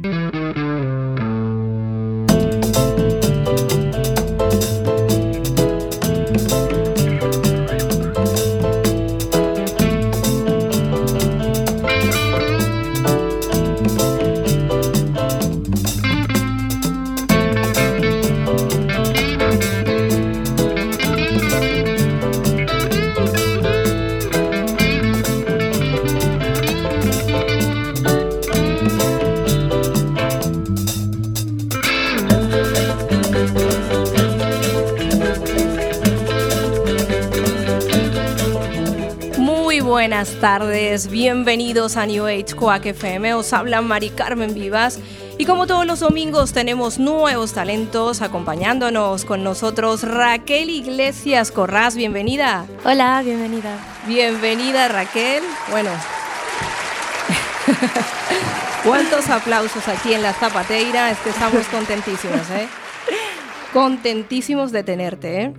buenas tardes, bienvenidos a New Age Quack FM, os habla Mari Carmen Vivas y como todos los domingos tenemos nuevos talentos acompañándonos con nosotros Raquel Iglesias Corraz, bienvenida. Hola, bienvenida. Bienvenida Raquel. Bueno, cuántos aplausos aquí en la Zapateira, es que estamos contentísimos, ¿eh? Contentísimos de tenerte, ¿eh?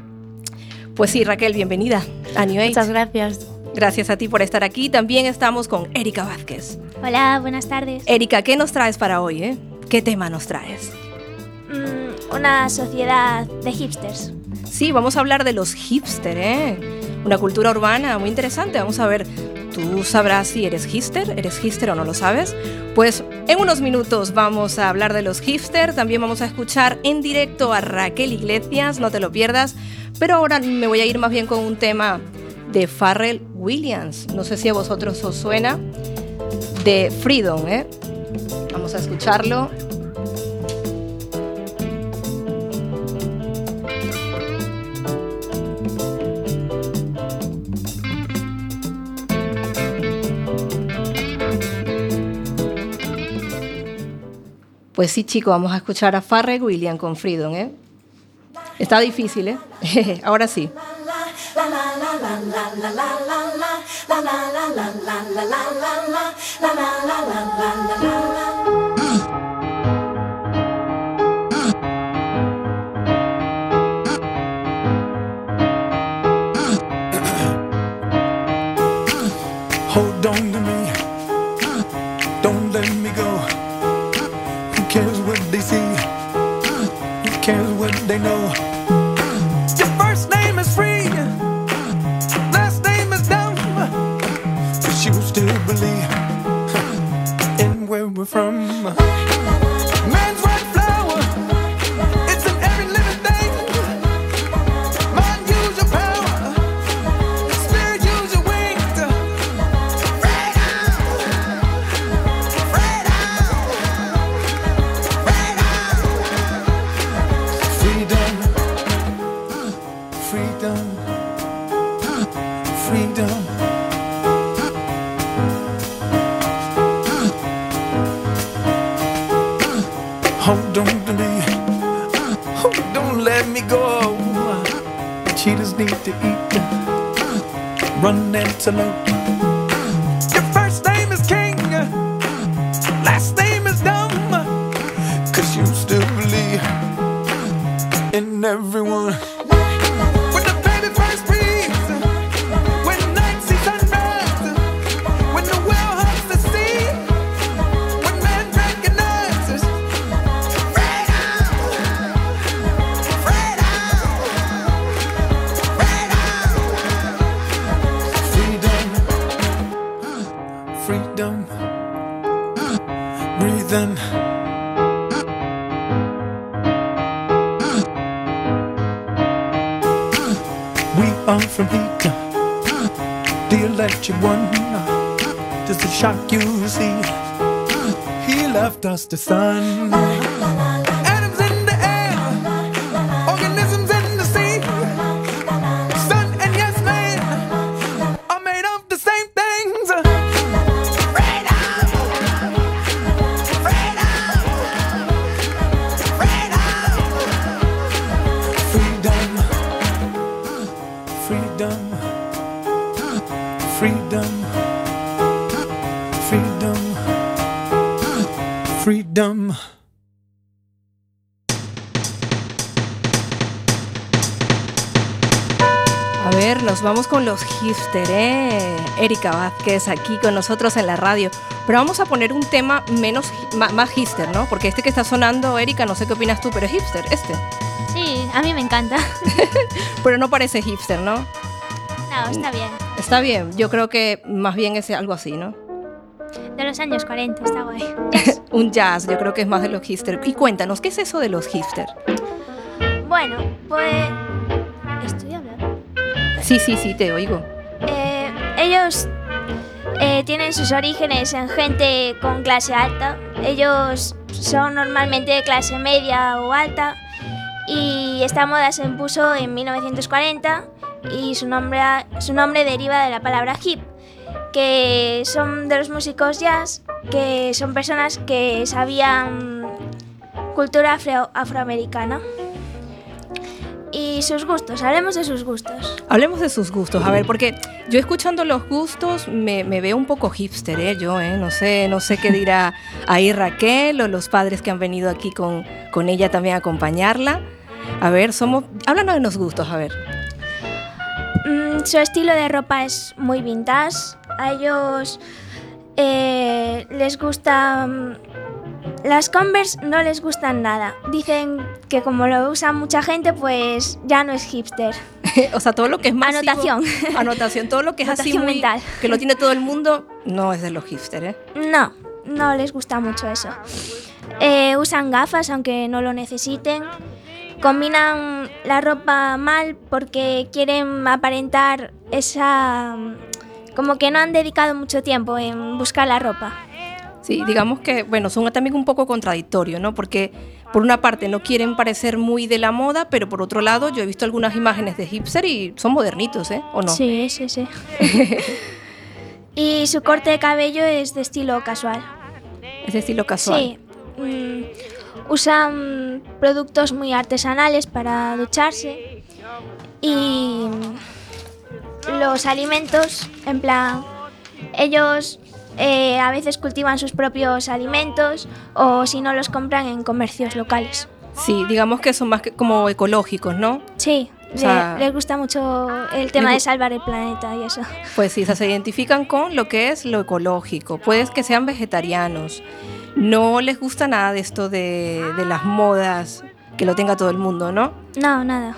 Pues sí, Raquel, bienvenida a New Age. Muchas gracias. Gracias a ti por estar aquí. También estamos con Erika Vázquez. Hola, buenas tardes. Erika, ¿qué nos traes para hoy? Eh? ¿Qué tema nos traes? Mm, una sociedad de hipsters. Sí, vamos a hablar de los hipsters, ¿eh? Una cultura urbana muy interesante. Vamos a ver, ¿tú sabrás si eres hipster? ¿Eres hipster o no lo sabes? Pues en unos minutos vamos a hablar de los hipsters. También vamos a escuchar en directo a Raquel Iglesias, no te lo pierdas. Pero ahora me voy a ir más bien con un tema de Farrell Williams. No sé si a vosotros os suena. De Freedom, ¿eh? Vamos a escucharlo. Pues sí, chicos, vamos a escuchar a Farrell Williams con Freedom, ¿eh? Está difícil, ¿eh? Ahora sí. Hold on to me, everyone. He left us the sun. ¿Eh? Erika Vázquez aquí con nosotros en la radio. Pero vamos a poner un tema menos, más, hipster, ¿no? Porque este que está sonando, Erika, no sé qué opinas tú, pero es hipster, este. Sí, a mí me encanta. pero no parece hipster, ¿no? No, está bien. Está bien, yo creo que más bien es algo así, ¿no? De los años 40, está guay. un jazz, yo creo que es más de los hipster. Y cuéntanos, ¿qué es eso de los hipster? Bueno, pues... ¿Estoy hablando? Sí, sí, sí, te oigo. Ellos eh, tienen sus orígenes en gente con clase alta. Ellos son normalmente de clase media o alta y esta moda se impuso en 1940 y su nombre, su nombre deriva de la palabra hip, que son de los músicos jazz, que son personas que sabían cultura afroamericana. Y sus gustos, hablemos de sus gustos. Hablemos de sus gustos, a ver, porque yo escuchando los gustos me, veo un poco hipster, ¿eh? Yo, ¿eh? No sé, no sé qué dirá ahí Raquel o los padres que han venido aquí con, con ella también a acompañarla. A ver, somos, háblanos de los gustos, a ver. Mm, su estilo de ropa es muy vintage. A ellos eh, les gustan... Las Converse no les gustan nada. Dicen que como lo usa mucha gente, pues ya no es hipster. o sea, todo lo que es más anotación, anotación, todo lo que es así muy, que lo tiene todo el mundo, no es de los hipster, ¿eh? No, no les gusta mucho eso. Eh, usan gafas aunque no lo necesiten. Combinan la ropa mal porque quieren aparentar esa como que no han dedicado mucho tiempo en buscar la ropa. Sí, digamos que, bueno, son también un poco contradictorios, ¿no? Porque por una parte no quieren parecer muy de la moda, pero por otro lado yo he visto algunas imágenes de hipster y son modernitos, ¿eh? ¿O no? Sí, sí, sí. y su corte de cabello es de estilo casual. Es de estilo casual. Sí. Mm, usan productos muy artesanales para ducharse y los alimentos, en plan, ellos eh, a veces cultivan sus propios alimentos o si no los compran en comercios locales. Sí, digamos que son más que como ecológicos, ¿no? Sí, les gusta mucho el tema de salvar el planeta y eso. Pues sí, se identifican con lo que es lo ecológico. Puedes que sean vegetarianos. No les gusta nada de esto de, de las modas, que lo tenga todo el mundo, ¿no? No, nada.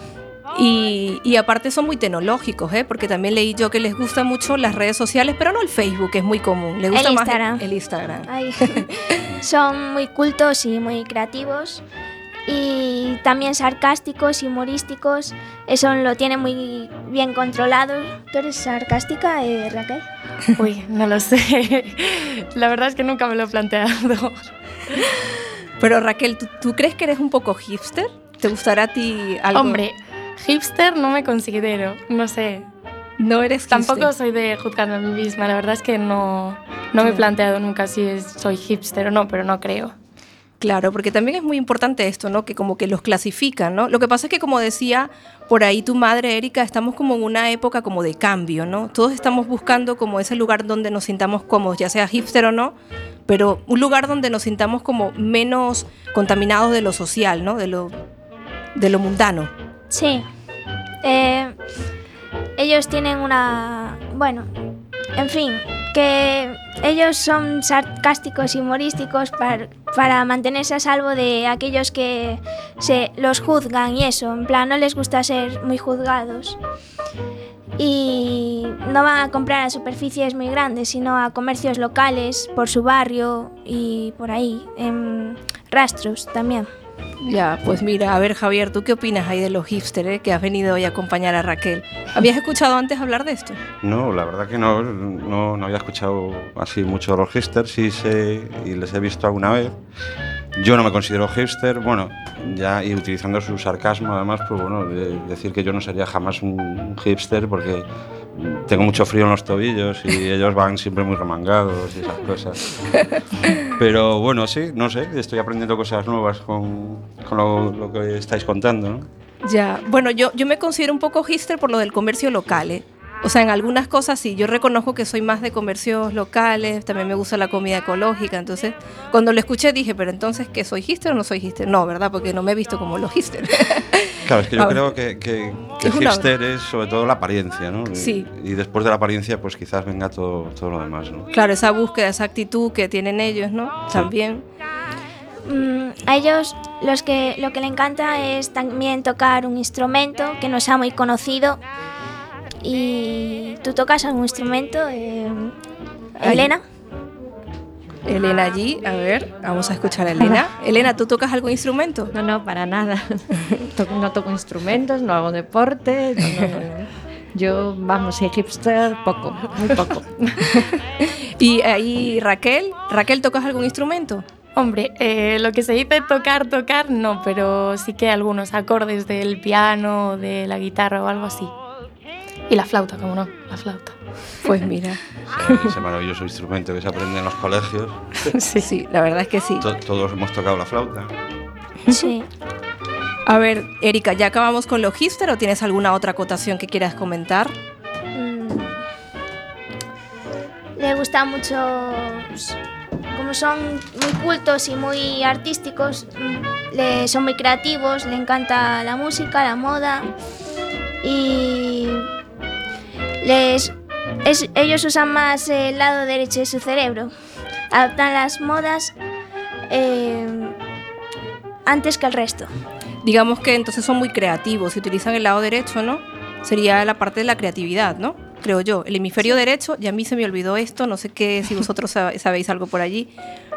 Y, aparte son muy tecnológicos, ¿eh? porque también leí yo que les gustan mucho las redes sociales, pero no el Facebook, que es muy común. Les gusta el más Instagram. el, Instagram. son muy cultos y muy creativos. Y también sarcásticos y humorísticos. Eso lo tiene muy bien controlado. ¿Tú eres sarcástica, eh, Raquel? Uy, no lo sé. La verdad es que nunca me lo he planteado. Pero Raquel, ¿tú, ¿tú crees que eres un poco hipster? ¿Te gustará a ti algo? Hombre, Hipster no me considero, no sé. No eres Tampoco soy de juzgarme a mí misma, la verdad es que no, no me he planteado nunca si soy hipster o no, pero no creo. Claro, porque también es muy importante esto, ¿no? Que como que los clasifican, ¿no? Lo que pasa es que como decía por ahí tu madre, Erika, estamos como en una época como de cambio, ¿no? Todos estamos buscando como ese lugar donde nos sintamos cómodos, ya sea hipster o no, pero un lugar donde nos sintamos como menos contaminados de lo social, ¿no? De lo, de lo mundano. Sí. Eh, ellos tienen una... Bueno, en fin, que ellos son sarcásticos y humorísticos para, para, mantenerse a salvo de aquellos que se los juzgan y eso, en plan no les gusta ser muy juzgados. Y no van a comprar a superficies muy grandes, sino a comercios locales por su barrio y por ahí, en rastros también. Ya, pues mira, a ver Javier, ¿tú qué opinas ahí de los hipsters eh, que has venido hoy a acompañar a Raquel? ¿Habías escuchado antes hablar de esto? No, la verdad que no, no, no había escuchado así mucho de los hipsters, sí sé y les he visto alguna vez. Yo no me considero hipster, bueno, ya y utilizando su sarcasmo además, pues bueno, decir que yo no sería jamás un hipster porque tengo mucho frío en los tobillos y ellos van siempre muy remangados y esas cosas. Pero bueno, sí, no sé, estoy aprendiendo cosas nuevas con, con lo, que estáis contando. ¿no? Ya, bueno, yo, yo me considero un poco hipster por lo del comercio local. ¿eh? O sea, en algunas cosas sí, yo reconozco que soy más de comercios locales, también me gusta la comida ecológica, entonces cuando lo escuché dije, pero entonces, ¿qué soy hipster o no soy hipster? No, ¿verdad? Porque no me he visto como los hipster. Claro, es que yo A ver. creo que, que, que Es una- hipster es sobre todo la apariencia, ¿no? Sí. Y, después de la apariencia, pues quizás venga todo, todo lo demás, ¿no? Claro, esa búsqueda, esa actitud que tienen ellos, ¿no? También. Mm, a ellos los que, lo que le encanta es también tocar un instrumento que no sea muy conocido. ¿Y tú tocas algún instrumento, eh, Ay. Elena? Allí, a ver, vamos a escuchar a Elena. Elena, ¿tú tocas algún instrumento? No, no, para nada. Toco- no toco instrumentos, no hago deporte. no, no. Yo, vamos, soy hipster poco, muy poco. Y ahí Raquel, Raquel, ¿tocas algún instrumento? Hombre, eh, lo que se dice tocar, tocar, no, pero sí que algunos acordes del piano, de la guitarra o algo así. Y la flauta, como no, la flauta. Pues mira, Ese, ese maravilloso instrumento que se aprende en los colegios. sí, sí, la verdad es que sí. To- todos hemos tocado la flauta. Sí. A ver, Erika, ¿ya acabamos con los hipster o tienes alguna otra acotación que quieras comentar? Mm, le gusta mucho, s- como son muy cultos y muy artísticos, mm, le, son muy creativos, le encanta la música, la moda y les, es- ellos usan más el lado derecho de su cerebro, adoptan las modas eh, antes que el resto. Digamos que entonces son muy creativos y utilizan el lado derecho, ¿no? Sería la parte de la creatividad, ¿no? Creo yo. El hemisferio derecho, y a mí se me olvidó esto, no sé qué, si vosotros sab- sabéis algo por allí,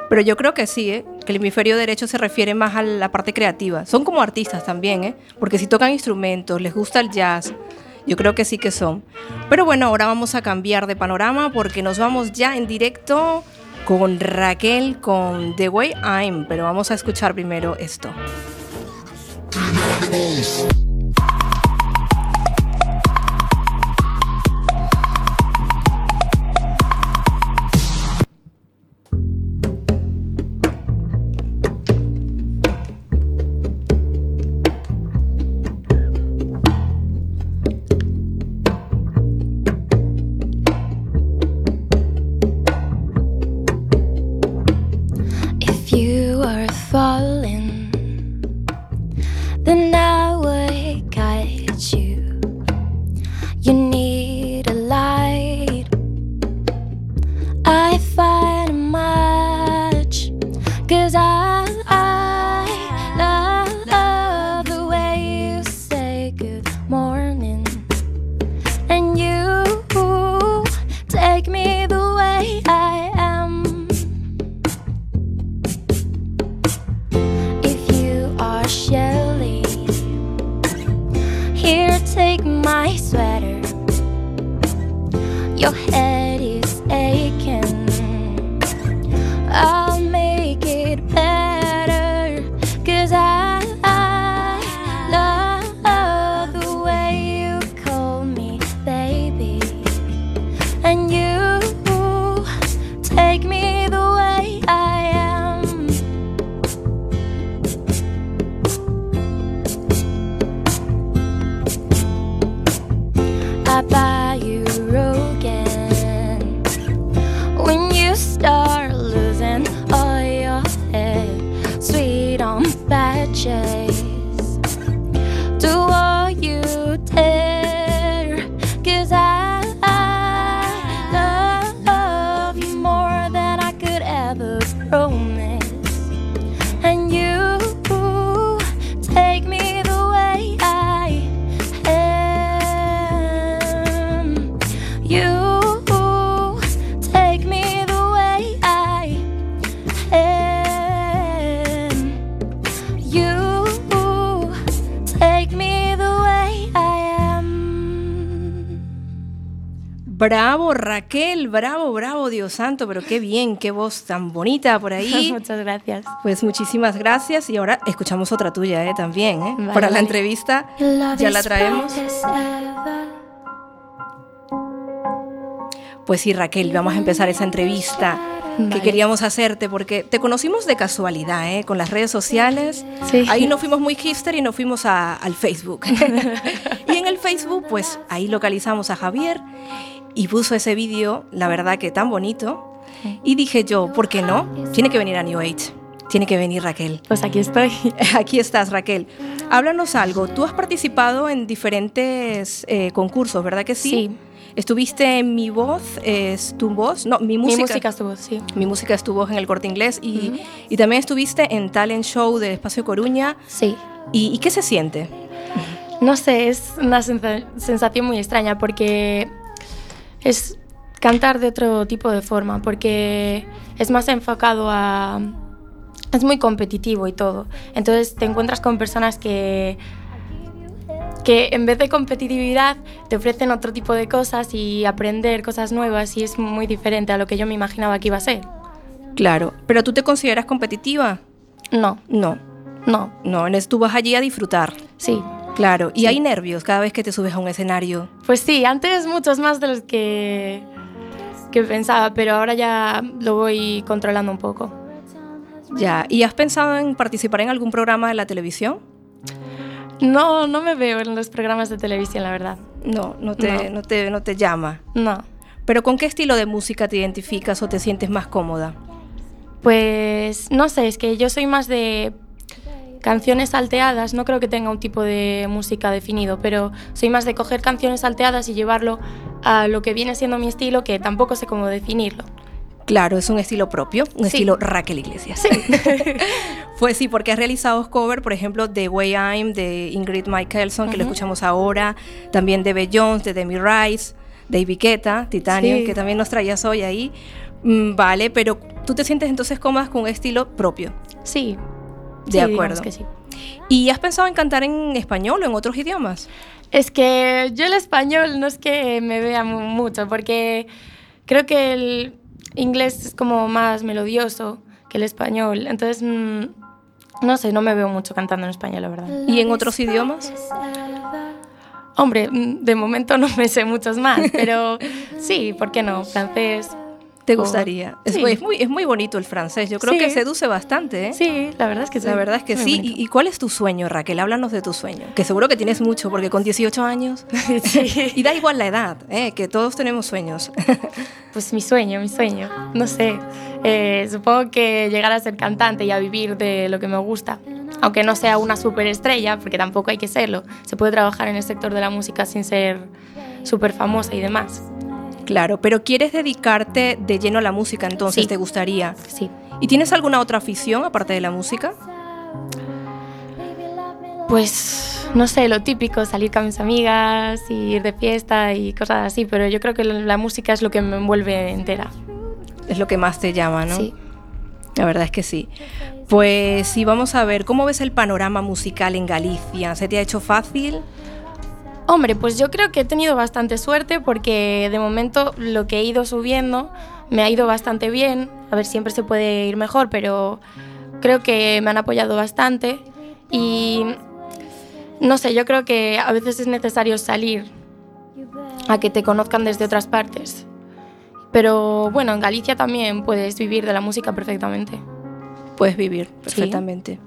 pero yo creo que sí, ¿eh? Que el hemisferio derecho se refiere más a la parte creativa. Son como artistas también, ¿eh? Porque si tocan instrumentos, les gusta el jazz, yo creo que sí que son. Pero bueno, ahora vamos a cambiar de panorama porque nos vamos ya en directo con Raquel, con The Way I'm, pero vamos a escuchar primero esto. Cause I, bravo, bravo Dios santo, pero qué bien, qué voz tan bonita por ahí. Muchas gracias. Pues muchísimas gracias y ahora escuchamos otra tuya ¿eh? también, ¿eh? Vale, para la entrevista. Ya la traemos. Pues sí, Raquel, vamos a empezar esa entrevista que Vale. queríamos hacerte porque te conocimos de casualidad, ¿eh? con las redes sociales. Sí. Ahí nos fuimos muy hipster y nos fuimos a- al Facebook. y en el Facebook, pues ahí localizamos a Javier y puso ese vídeo, la verdad que tan bonito. Y dije yo, ¿por qué no? Tiene que venir a New Age. Tiene que venir Raquel. Pues aquí estoy. Aquí estás, Raquel. Háblanos algo. Tú has participado en diferentes eh, concursos, ¿verdad que sí? Sí. Estuviste en Mi Voz, es tu voz, no, Mi Música. Mi música estuvo, sí. Mi música es tu voz en el corte inglés y, y también estuviste en Talent Show de Espacio Coruña. Sí. ¿Y, y qué se siente? No sé, es una sensa- sensación muy extraña porque es cantar de otro tipo de forma, porque es más enfocado a... Es muy competitivo y todo. Entonces te encuentras con personas que que en vez de competitividad te ofrecen otro tipo de cosas y aprender cosas nuevas y es muy diferente a lo que yo me imaginaba que iba a ser. Claro, pero tú te consideras competitiva? No, No, no, no, tú vas allí a disfrutar. sí. Claro, y Sí. hay nervios cada vez que te subes a un escenario. Pues sí, antes muchos más de los que, que pensaba, pero ahora ya lo voy controlando un poco. Ya, ¿y has pensado en participar en algún programa de la televisión? No, no me veo en los programas de televisión, la verdad. No, no te, No. no te, no te llama. No. Pero ¿con qué estilo de música te identificas o te sientes más cómoda? Pues no sé, es que yo soy más de canciones salteadas, no creo que tenga un tipo de música definido, pero soy más de coger canciones salteadas y llevarlo a lo que viene siendo mi estilo, que tampoco sé cómo definirlo. Claro, es un estilo propio, un Sí. estilo Raquel Iglesias. pues sí, porque has realizado cover, por ejemplo, de Way I'm, de Ingrid Michaelson, que lo Ujú. escuchamos ahora, también de Jones, de Demi Rice, de Viqueta, Titanium, Sí. que también nos traías hoy ahí. Mm, vale, pero tú te sientes entonces cómoda con un estilo propio. Sí. De sí, acuerdo. que sí. ¿Y has pensado en cantar en español o en otros idiomas? Es que yo el español no es que me vea mu- mucho, porque creo que el inglés es como más melodioso que el español. Entonces, mm, no sé, no me veo mucho cantando en español, la verdad. ¿Y en otros idiomas? Hombre, mm, de momento no me sé muchos más, pero sí, ¿por qué no? Francés. ¿Te gustaría? Es, Sí. es muy, es muy bonito el francés. Yo creo Sí. que seduce bastante, ¿eh? Sí, la verdad es que sí. La verdad es que Muy sí. ¿Y, y cuál es tu sueño, Raquel? Háblanos de tu sueño. Que seguro que tienes mucho, porque con 18 años. Y da igual la edad, ¿eh? que todos tenemos sueños. Pues mi sueño, mi sueño. No sé. Eh, supongo que llegar a ser cantante y a vivir de lo que me gusta. Aunque no sea una superestrella, porque tampoco hay que serlo. Se puede trabajar en el sector de la música sin ser súper famosa y demás. Claro, pero ¿quieres dedicarte de lleno a la música entonces? Sí. ¿Te gustaría? Sí. ¿Y tienes alguna otra afición aparte de la música? Pues no sé, lo típico, salir con mis amigas, ir de fiesta y cosas así, pero yo creo que la la música es lo que me envuelve entera. Es lo que más te llama, ¿no? Sí. La verdad es que sí. Pues sí, vamos a ver, ¿cómo ves el panorama musical en Galicia? ¿Se te ha hecho fácil? Hombre, pues yo creo que he tenido bastante suerte porque de momento lo que he ido subiendo me ha ido bastante bien. A ver, siempre se puede ir mejor, pero creo que me han apoyado bastante y no sé, yo creo que a veces es necesario salir a que te conozcan desde otras partes. Pero bueno, en Galicia también puedes vivir de la música perfectamente. Puedes vivir Sí. perfectamente.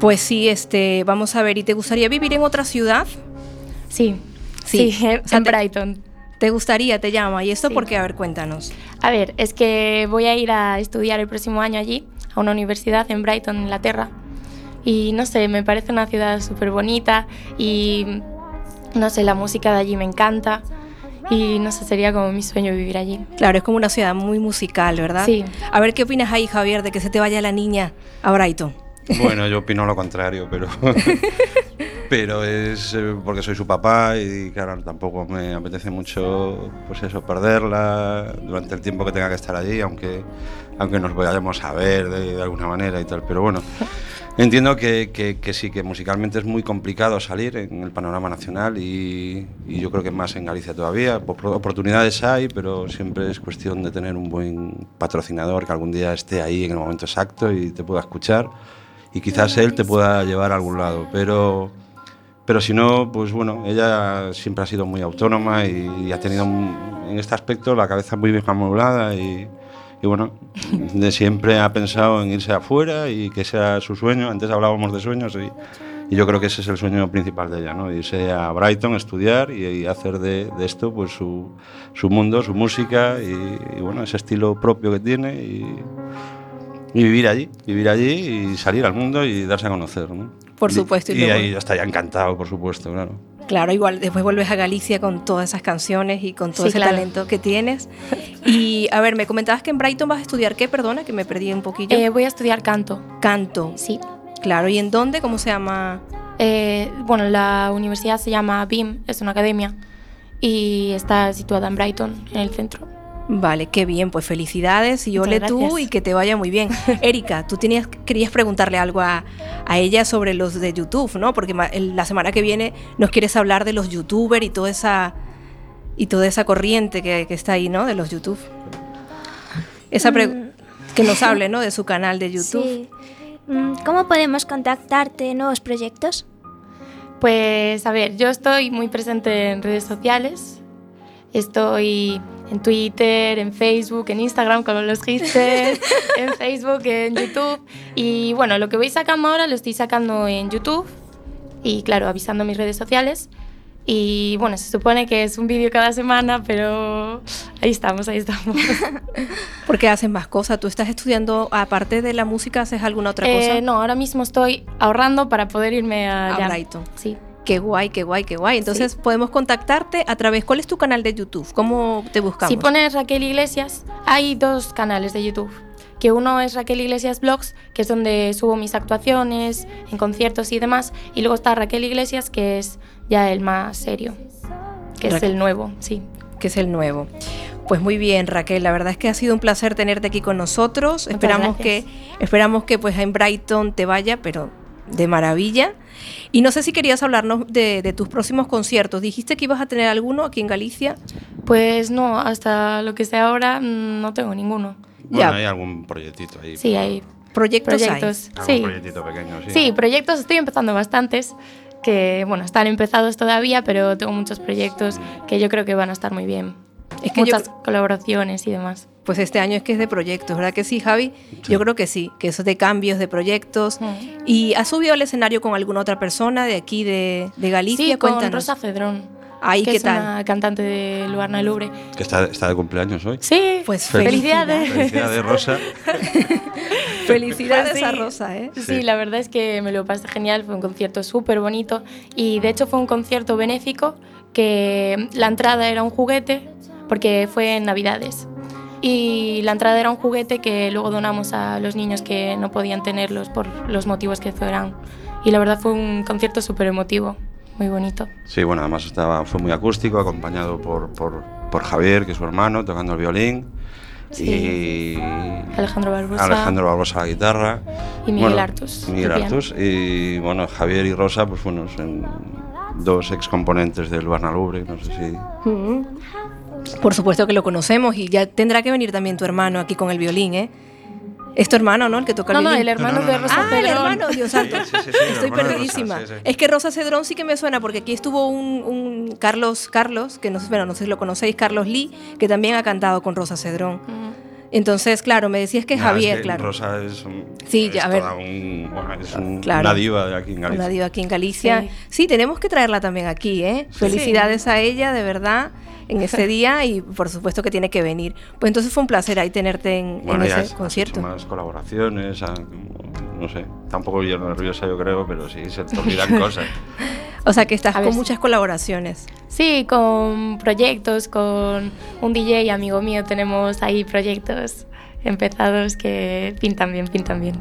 Pues sí, este, vamos a ver, ¿y te gustaría vivir en otra ciudad? Sí, Sí, sí, o sea, en te- Brighton. ¿Te gustaría, te llama? ¿Y esto Sí. por qué? A ver, cuéntanos. A ver, es que voy a ir a estudiar el próximo año allí, a una universidad en Brighton, Inglaterra. Y no sé, me parece una ciudad súper bonita y no sé, la música de allí me encanta. Y no sé, sería como mi sueño vivir allí. Claro, es como una ciudad muy musical, ¿verdad? Sí. A ver, ¿qué opinas ahí, Javier, de que se te vaya la niña a Brighton? Bueno, yo opino lo contrario, pero. pero es eh, porque soy su papá y, claro, tampoco me apetece mucho, pues eso, perderla durante el tiempo que tenga que estar allí, aunque, aunque nos vayamos a ver de, de alguna manera y tal. Pero bueno, entiendo que, que- que sí, que musicalmente es muy complicado salir en el panorama nacional y, y yo creo que más en Galicia todavía. Opor- Oportunidades hay, pero siempre es cuestión de tener un buen patrocinador que algún día esté ahí en el momento exacto y te pueda escuchar y quizás él te pueda llevar a algún lado, pero, pero si no, pues bueno, ella siempre ha sido muy autónoma y, y ha tenido en este aspecto la cabeza muy bien amueblada y, y bueno, de siempre ha pensado en irse afuera y que sea su sueño. Antes hablábamos de sueños y, y yo creo que ese es el sueño principal de ella, ¿no? Irse a Brighton, estudiar y, y hacer de, de esto pues su, su mundo, su música y, y, bueno, ese estilo propio que tiene y, Y vivir allí, vivir allí y salir al mundo y darse a conocer, ¿no? Por supuesto, y Y, ahí ya estaría encantado, por supuesto, claro. Claro, igual después vuelves a Galicia con todas esas canciones y con todo Sí, ese claro. talento que tienes. Y a ver, me comentabas que en Brighton vas a estudiar qué, perdona, que me perdí un poquillo. Eh, voy a estudiar canto, Canto. sí. Claro, ¿y en dónde? ¿Cómo se llama? Eh, bueno, la universidad se llama BIM, es una academia y está situada en Brighton, en el centro. Vale, qué bien, pues felicidades y ole tú y que te vaya muy bien. Erika, tú tenías, querías preguntarle algo a, a ella sobre los de YouTube, ¿no? Porque ma- el- la semana que viene nos quieres hablar de los youtubers y toda esa y toda esa corriente que, que está ahí, ¿no? De los YouTube. Esa pre- que nos hable, ¿no? De su canal de YouTube. Sí. Mm, ¿Cómo podemos contactarte en nuevos proyectos? Pues a ver, yo estoy muy presente en redes sociales. Estoy en Twitter, en Facebook, en Instagram con los hipsters, en Facebook, en YouTube. Y bueno, lo que voy sacando ahora lo estoy sacando en YouTube y claro, avisando mis redes sociales. Y bueno, se supone que es un vídeo cada semana, pero ahí estamos, ahí estamos. Porque haces más cosas. ¿Tú estás estudiando, aparte de la música, haces alguna otra cosa? Eh, no, ahora mismo estoy ahorrando para poder irme A allá. Brighton. Sí. Qué guay, qué guay, qué guay. Entonces podemos contactarte a través. ¿Cuál es tu canal de YouTube? ¿Cómo te buscamos? Si pones Raquel Iglesias, hay dos canales de YouTube. Que uno es Raquel Iglesias Blogs, que es donde subo mis actuaciones en conciertos y demás. Y luego está Raquel Iglesias, que es ya el más serio, que es el nuevo, sí. que es el nuevo. Pues muy bien, Raquel, la verdad es que ha sido un placer tenerte aquí con nosotros. esperamos que esperamos que pues en Brighton te vaya, pero de maravilla. Y no sé si querías hablarnos de, de tus próximos conciertos. Dijiste que ibas a tener alguno aquí en Galicia. Pues no, hasta lo que sé ahora mm, no tengo ninguno. Bueno, Ya. hay algún proyectito ahí. Sí, hay Proyectos, hay. proyectos. Algún Sí. proyectito pequeño, sí. sí, proyectos estoy empezando bastantes, que bueno, están empezados todavía, pero tengo muchos proyectos que yo creo que van a estar muy bien. Es que yo Muchas colaboraciones y demás. Pues este año es que es de proyectos, ¿verdad que sí, Javi? Yo creo que sí, que eso es de cambios, de proyectos. Mm. ¿Y has subido al escenario con alguna otra persona de aquí, de, de Galicia? Sí, con Cuéntanos. Rosa Cedrón. Ahí, que ¿qué es tal? una cantante de Luarna Lubre. Que está, está de cumpleaños hoy. Sí, Pues felicidades. Felicidades, Rosa. Felicidades sí. a Rosa, ¿eh? Sí, Sí. la verdad es que me lo pasé genial, fue un concierto súper bonito y de hecho fue un concierto benéfico que la entrada era un juguete porque fue en Navidades y la entrada era un juguete que luego donamos a los niños que no podían tenerlos por los motivos que fueran y la verdad fue un concierto súper emotivo, muy bonito. Sí, bueno, además estaba, fue muy acústico, acompañado por, por, por Javier, que es su hermano, tocando el violín. Sí. Y Alejandro Barbosa. Alejandro Barbosa a la guitarra. Y Miguel Bueno, Artus, y Miguel. Artus. Y bueno, Javier y Rosa, pues bueno, son dos ex componentes del Barna Lubre, no sé si. Mm. Por supuesto que lo conocemos y ya tendrá que venir también tu hermano aquí con el violín, ¿eh? Es tu hermano, ¿no? El que toca No, el no, violín. el hermano No, no, de Rosa Ah, el hermano, Dios santo. Sí, sí, sí, el Estoy Rosa, perdidísima. sí, sí. Es que Rosa Cedrón sí que me suena porque aquí estuvo un, un Carlos, Carlos, que no sé, bueno, no sé si lo conocéis, Carlos Lee, que también ha cantado con Rosa Cedrón. Mm. Entonces, claro, me decías que Javier, es que claro. Rosa es, un- Sí, ya, es a ver. un- bueno, es un- Claro. una diva de aquí en Galicia. Una diva aquí en Galicia. Sí. Sí. tenemos que traerla también aquí, ¿eh? Felicidades a ella, de verdad, en ese día y por supuesto que tiene que venir. Pues entonces fue un placer ahí tenerte en, Bueno, en ese has- has concierto. hecho más colaboraciones, no sé, tampoco yo nerviosa yo creo, pero sí, se te olvidan cosas. O sea que estás A con si- muchas colaboraciones. Sí, con proyectos, con un DJ amigo mío tenemos ahí proyectos empezados que pintan bien, pintan bien.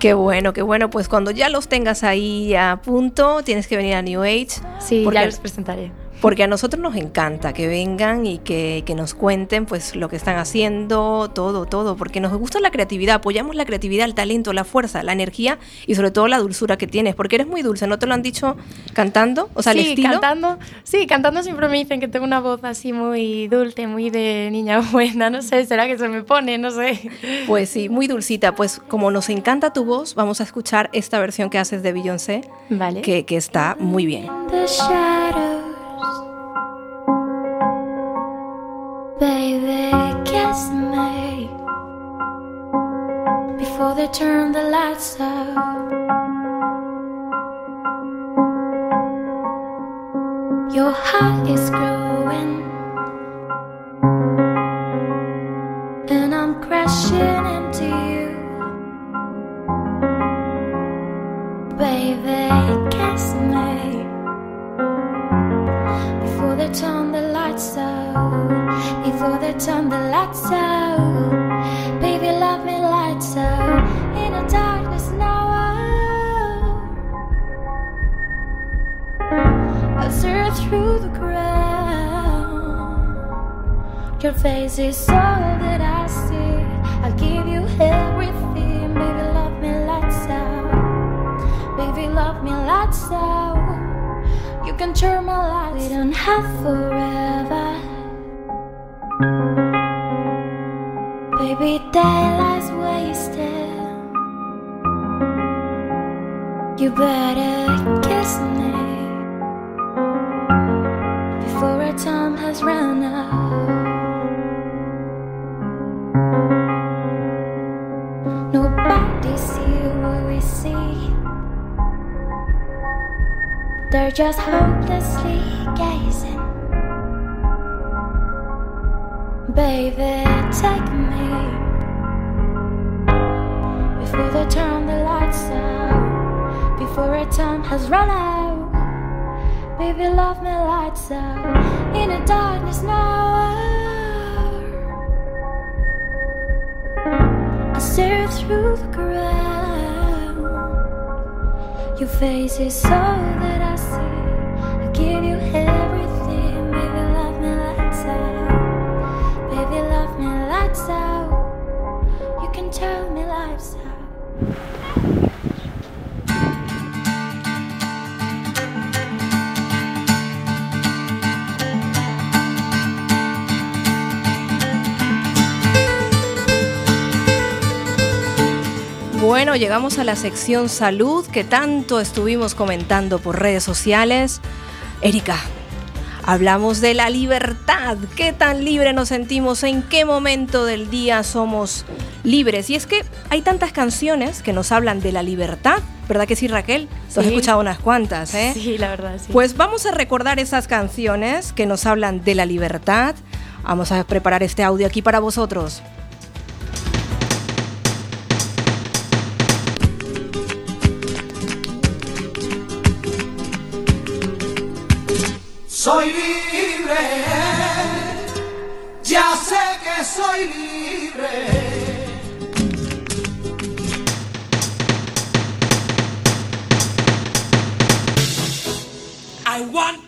Qué bueno, qué bueno. Pues cuando ya los tengas ahí a punto, tienes que venir a New Age. Sí, porque, ya los presentaré. Porque a nosotros nos encanta que vengan y que, que nos cuenten pues lo que están haciendo, todo, todo. Porque nos gusta la creatividad, apoyamos la creatividad, el talento, la fuerza, la energía y sobre todo la dulzura que tienes. Porque eres muy dulce, ¿no te lo han dicho cantando? O sea, el sí, estilo. cantando, sí, cantando siempre me dicen que tengo una voz así muy dulce, muy de niña buena, no sé, será que se me pone, no sé. Pues sí, muy dulcita. Pues como nos encanta tu voz, vamos a escuchar esta versión que haces de Beyoncé, Vale. que, que está muy bien. the shadows. Baby, kiss me before they turn the lights out. Your heart is growing, and I'm crashing into you. Baby, kiss me before they turn the lights out. Before they turn the lights out, baby, love me lights out in the darkness now. I tear through the ground. Your face is all that I You can turn my lights. We don't have forever, baby. Daylight's wasted. You better Hopelessly gazing. Baby, take me before they turn the lights out. Before our time has run out. Baby, love me lights out in the darkness now. I stare through the ground. Your face is all that Bueno, llegamos a la sección salud que tanto estuvimos comentando por redes sociales. Erika, hablamos de la libertad. ¿Qué tan libre nos sentimos? ¿En qué momento del día somos libres? Y es que hay tantas canciones que nos hablan de la libertad. ¿Verdad que sí, Raquel? Tú has Sí. escuchado unas cuantas, ¿eh? Sí, la verdad, sí. Pues vamos a recordar esas canciones que nos hablan de la libertad. Vamos a preparar este audio aquí para vosotros. Soy libre, ya sé que soy libre. I want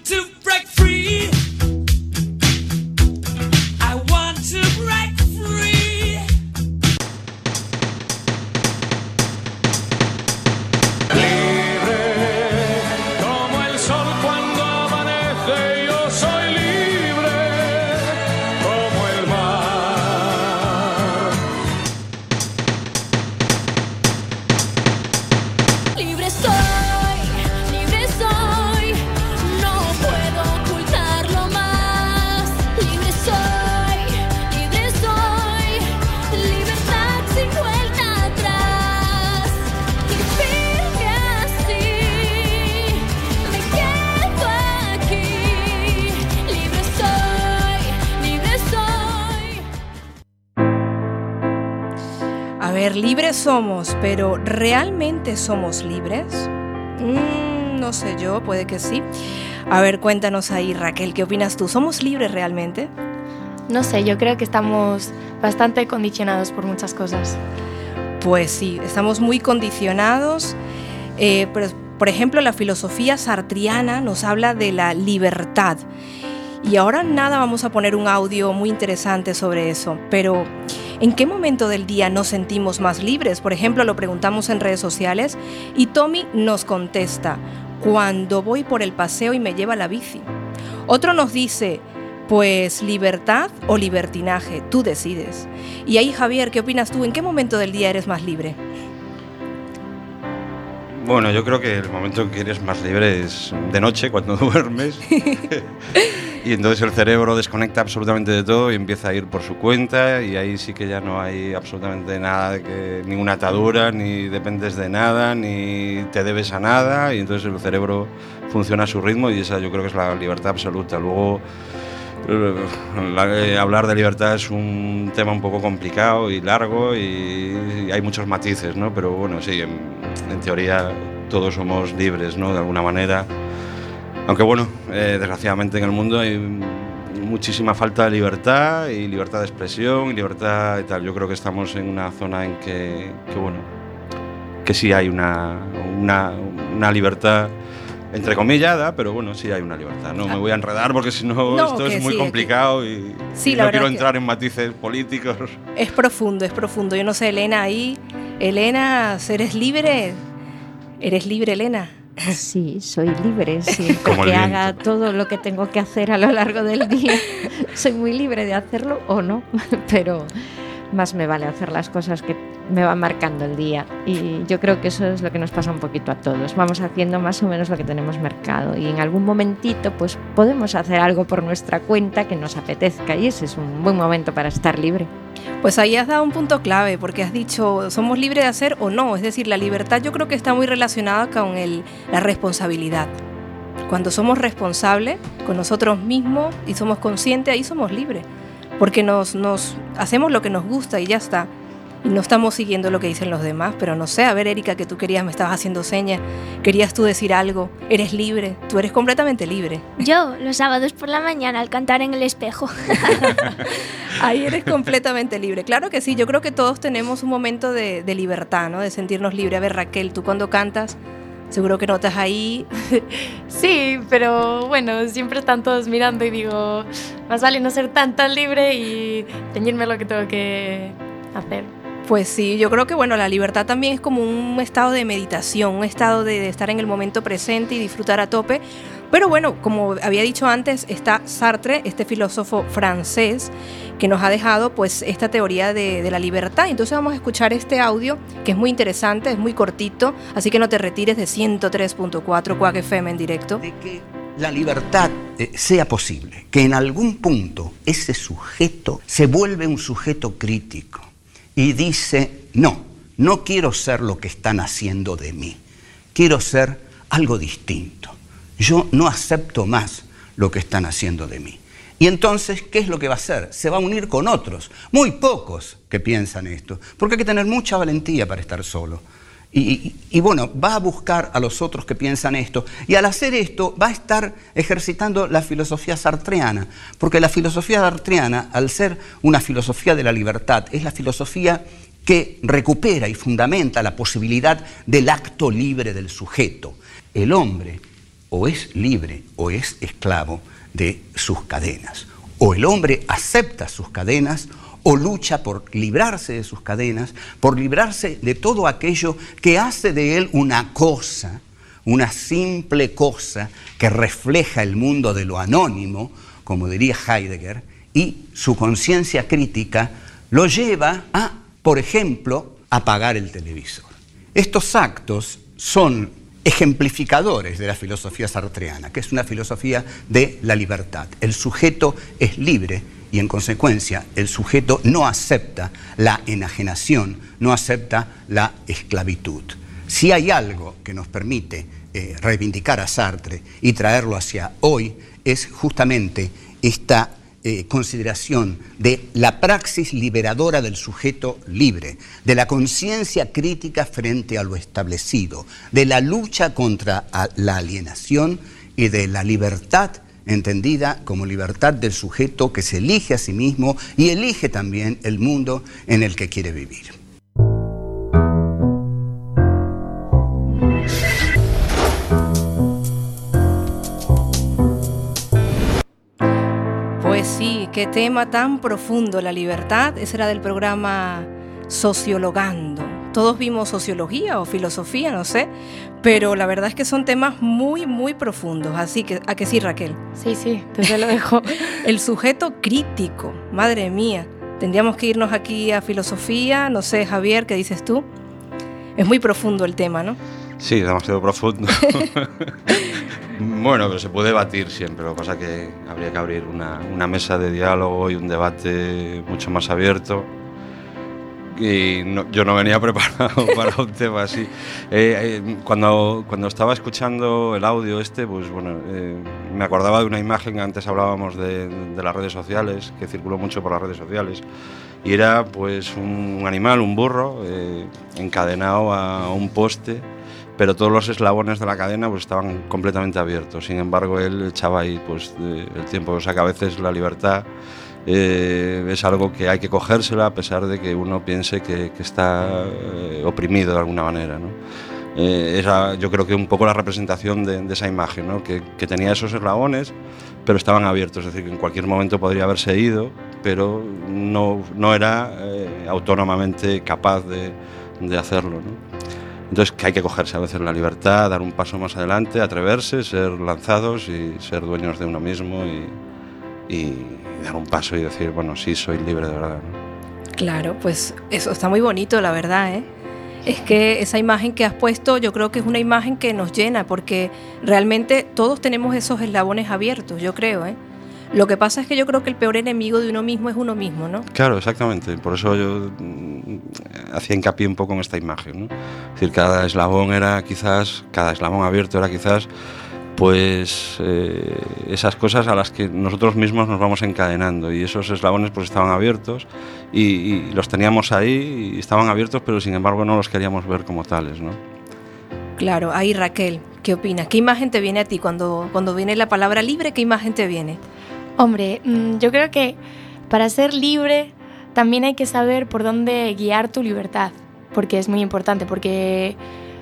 Libres somos, pero ¿realmente somos libres? Mm, no sé yo, puede que sí. A ver, cuéntanos ahí, Raquel, ¿qué opinas tú? ¿Somos libres realmente? No sé, yo creo que estamos bastante condicionados por muchas cosas. Pues sí, estamos muy condicionados. Eh, pero, por ejemplo, la filosofía sartriana nos habla de la libertad. Y ahora nada, vamos a poner un audio muy interesante sobre eso. Pero, ¿en qué momento del día nos sentimos más libres? Por ejemplo, lo preguntamos en redes sociales y Tommy nos contesta, cuando voy por el paseo y me lleva la bici. Otro nos dice, pues libertad o libertinaje, tú decides. Y ahí, Javier, ¿qué opinas tú? ¿En qué momento del día eres más libre? Bueno, yo creo que el momento en que eres más libre es de noche, cuando duermes. y entonces el cerebro desconecta absolutamente de todo y empieza a ir por su cuenta y ahí sí que ya no hay absolutamente nada, que, ninguna atadura, ni dependes de nada, ni te debes a nada y entonces el cerebro funciona a su ritmo y esa yo creo que es la libertad absoluta. Luego eh, hablar de libertad es un tema un poco complicado y largo y hay muchos matices, ¿no? Pero bueno, sí, en, en teoría todos somos libres, ¿no? De alguna manera. Aunque bueno, eh, desgraciadamente en el mundo hay muchísima falta de libertad y libertad de expresión y libertad y tal. Yo creo que estamos en una zona en que, que bueno, que sí hay una, una, una libertad entrecomillada, pero bueno, sí hay una libertad. No me voy a enredar porque si no, esto es muy sí, que- complicado y, Sí, y no quiero entrar en matices políticos. Es profundo, es profundo. Yo no sé, Elena, ahí. Elena, ¿eres libre? ¿Eres libre, Elena? Sí, soy libre, siempre Como el que haga todo lo que tengo que hacer a lo largo del día. soy muy libre de hacerlo o no, pero más me vale hacer las cosas que me van marcando el día. Y yo creo que eso es lo que nos pasa un poquito a todos. Vamos haciendo más o menos lo que tenemos mercado y en algún momentito pues podemos hacer algo por nuestra cuenta que nos apetezca y ese es un buen momento para estar libre. Pues ahí has dado un punto clave, porque has dicho, somos libres de hacer o no. Es decir, la libertad yo creo que está muy relacionada con el- la responsabilidad. Cuando somos responsables con nosotros mismos y somos conscientes, ahí somos libres. Porque nos, nos hacemos lo que nos gusta y ya está. Y no estamos siguiendo lo que dicen los demás. Pero no sé, a ver, Erika, que tú querías, me estabas haciendo señas. Querías tú decir algo. Eres libre. Tú eres completamente libre. Yo, los sábados por la mañana, al cantar en el espejo. Ahí eres completamente libre. Claro que sí, yo creo que todos tenemos un momento de, de libertad, ¿no? De sentirnos libres. A ver, Raquel, tú cuando cantas, seguro que notas ahí. Sí, pero bueno, siempre están todos mirando y digo, más vale no ser tan tan libre y teñirme lo que tengo que hacer. Pues sí, yo creo que bueno, la libertad también es como un estado de meditación, un estado de, estar en el momento presente y disfrutar a tope. Pero bueno, como había dicho antes, está Sartre, este filósofo francés, que nos ha dejado pues esta teoría de, de la libertad. Entonces vamos a escuchar este audio que es muy interesante, es muy cortito, así que no te retires de 103.4 Quack FM en directo. de que la libertad eh, sea posible, que en algún punto ese sujeto se vuelve un sujeto crítico y dice, no, no quiero ser lo que están haciendo de mí, quiero ser algo distinto. Yo no acepto más lo que están haciendo de mí. Y entonces, ¿qué es lo que va a hacer? Se va a unir con otros, muy pocos que piensan esto, porque hay que tener mucha valentía para estar solo. Y, bueno, va a buscar a los otros que piensan esto. Y al hacer esto va a estar ejercitando la filosofía sartreana. Porque la filosofía sartreana, al ser una filosofía de la libertad, es la filosofía que recupera y fundamenta la posibilidad del acto libre del sujeto. El hombre o es libre o es esclavo de sus cadenas. O el hombre acepta sus cadenas o lucha por librarse de sus cadenas, por librarse de todo aquello que hace de él una cosa, una simple cosa que refleja el mundo de lo anónimo, como diría Heidegger, y su conciencia crítica lo lleva a, por ejemplo, apagar el televisor. Estos actos son ejemplificadores de la filosofía sartreana, que es una filosofía de la libertad. El sujeto es libre y en consecuencia el sujeto no acepta la enajenación, no acepta la esclavitud. Si hay algo que nos permite eh, reivindicar a Sartre y traerlo hacia hoy, es justamente esta eh, consideración de la praxis liberadora del sujeto libre, de la conciencia crítica frente a lo establecido, de la lucha contra la alienación y de la libertad entendida como libertad del sujeto que se elige a sí mismo y elige también el mundo en el que quiere vivir. Pues sí, qué tema tan profundo la libertad. Ese era del programa Sociologando. Todos vimos sociología o filosofía, no sé, pero la verdad es que son temas muy, muy profundos. Así que, ¿a que sí, Raquel? Sí, sí, te lo dejo. El sujeto crítico, madre mía. Tendríamos que irnos aquí a filosofía, no sé, Javier, ¿qué dices tú? Es muy profundo el tema, ¿no? Sí, demasiado profundo. bueno, pero se puede debatir siempre. Lo que pasa es que habría que abrir una, una mesa de diálogo y un debate mucho más abierto. Y no- yo no venía preparado para un tema así. Eh, eh, cuando, cuando estaba escuchando el audio este, pues bueno, eh, me acordaba de una imagen que antes hablábamos de, de las redes sociales, que circuló mucho por las redes sociales, y era pues un animal, un burro, eh, encadenado a un poste pero todos los eslabones de la cadena pues estaban completamente abiertos. Sin embargo, él echaba ahí pues el tiempo, o sea que a veces la libertad eh, es algo que hay que cogérsela a pesar de que uno piense que, que está eh, oprimido de alguna manera. ¿no? Eh, era yo creo que un poco la representación de, de esa imagen, ¿no? que, que tenía esos eslabones, pero estaban abiertos, es decir, que en cualquier momento podría haberse ido, pero no, no era eh, autónomamente capaz de, de hacerlo. ¿no? Entonces que hay que cogerse a veces la libertad, dar un paso más adelante, atreverse, ser lanzados y ser dueños de uno mismo y, y dar un paso y decir, bueno, sí, soy libre de verdad. ¿no? Claro, pues eso está muy bonito, la verdad, ¿eh? Es que esa imagen que has puesto, yo creo que es una imagen que nos llena, porque realmente todos tenemos esos eslabones abiertos, yo creo, ¿eh? Lo que pasa es que yo creo que el peor enemigo de uno mismo es uno mismo, ¿no? Claro, exactamente. Por eso yo mm, hacía hincapié un poco en esta imagen. ¿no? Es decir, cada eslabón era quizás, cada eslabón abierto era quizás, pues eh, esas cosas a las que nosotros mismos nos vamos encadenando. Y esos eslabones pues estaban abiertos y, y los teníamos ahí y estaban abiertos, pero sin embargo no los queríamos ver como tales. ¿no? Claro, ahí Raquel, ¿qué opinas? ¿Qué imagen te viene a ti cuando, cuando viene la palabra libre? ¿Qué imagen te viene? Hombre, mm, yo creo que para ser libre también hay que saber por dónde guiar tu libertad, porque es muy importante, porque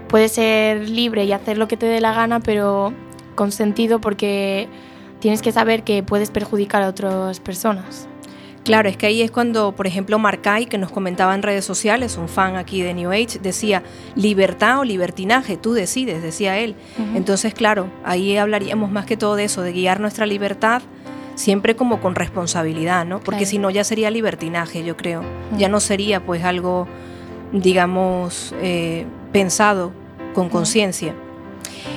puedes ser libre y hacer lo que te dé la gana, pero con sentido porque tienes que saber que puedes perjudicar a otras personas. Claro, es que ahí es cuando, por ejemplo, Marcay, que nos comentaba en redes sociales, un fan aquí de New Age, decía, libertad o libertinaje, tú decides, decía él. Entonces, claro, ahí hablaríamos más que todo de eso, de guiar nuestra libertad siempre como con responsabilidad, ¿no? Porque Claro. si no ya sería libertinaje, yo creo. Ya no sería pues algo, digamos, eh, pensado con conciencia.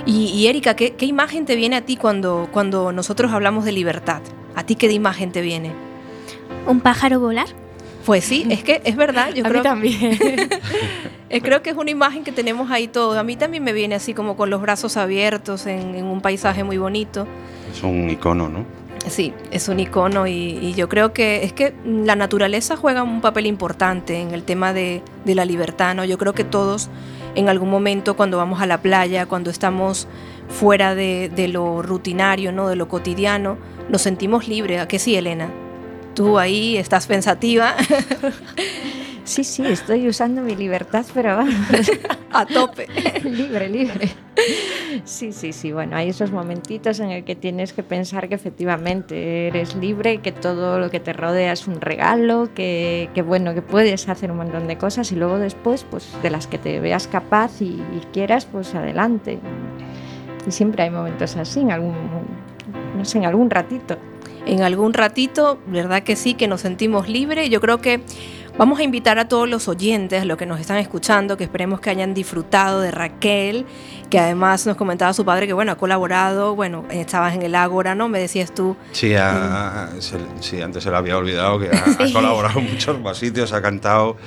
Y, y Erika, ¿qué, qué imagen te viene a ti cuando, cuando nosotros hablamos de libertad? ¿A ti qué imagen te viene? ¿Un pájaro volar? Pues sí, es que es verdad. Yo a creo, mí también. eh, creo que es una imagen que tenemos ahí todos. A mí también me viene así como con los brazos abiertos en, en un paisaje muy bonito. Es un icono, ¿no? Sí, es un icono y, y yo creo que es que la naturaleza juega un papel importante en el tema de, de la libertad, ¿no? Yo creo que todos en algún momento cuando vamos a la playa, cuando estamos fuera de, lo rutinario, ¿no? De lo cotidiano, nos sentimos libres. ¿A qué sí, Elena? Tú ahí estás pensativa Sí, sí, estoy usando mi libertad, pero vamos, a tope. libre, libre. Sí, sí, sí, bueno, hay esos momentitos en el que tienes que pensar que efectivamente eres libre, que todo lo que te rodea es un regalo, que, que bueno, que puedes hacer un montón de cosas y luego después, pues de las que te veas capaz y, y quieras, pues adelante. Y siempre hay momentos así, en algún, no sé, en algún ratito. en algún ratito, ¿verdad que sí? Que nos sentimos libres. Yo creo que vamos a invitar a todos los oyentes, los que nos están escuchando, que esperemos que hayan disfrutado de Raquel, que además nos comentaba su padre que, bueno, ha colaborado, bueno, estabas en el Ágora, ¿no? Me decías tú. Sí, se- sí, antes se le había olvidado que ha, ha colaborado en muchos más sitios, ha cantado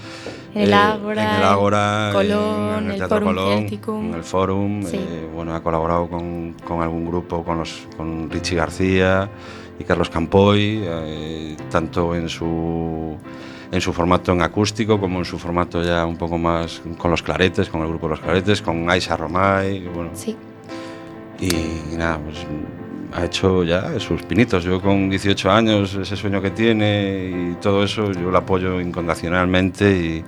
En el eh, Ágora, en el Ágora, Colón, en el el Teatro Colón, en el Fórum, Sí. eh, bueno, ha colaborado con, con algún grupo, con, los, con Richie García y Carlos Campoy, eh, tanto en su, en su formato en acústico como en su formato ya un poco más con los claretes, con el grupo Los Claretes, con Aisha Romay, bueno, Sí. y nada, pues ha hecho ya sus pinitos. Yo con 18 años, ese sueño que tiene y todo eso, yo lo apoyo incondicionalmente y,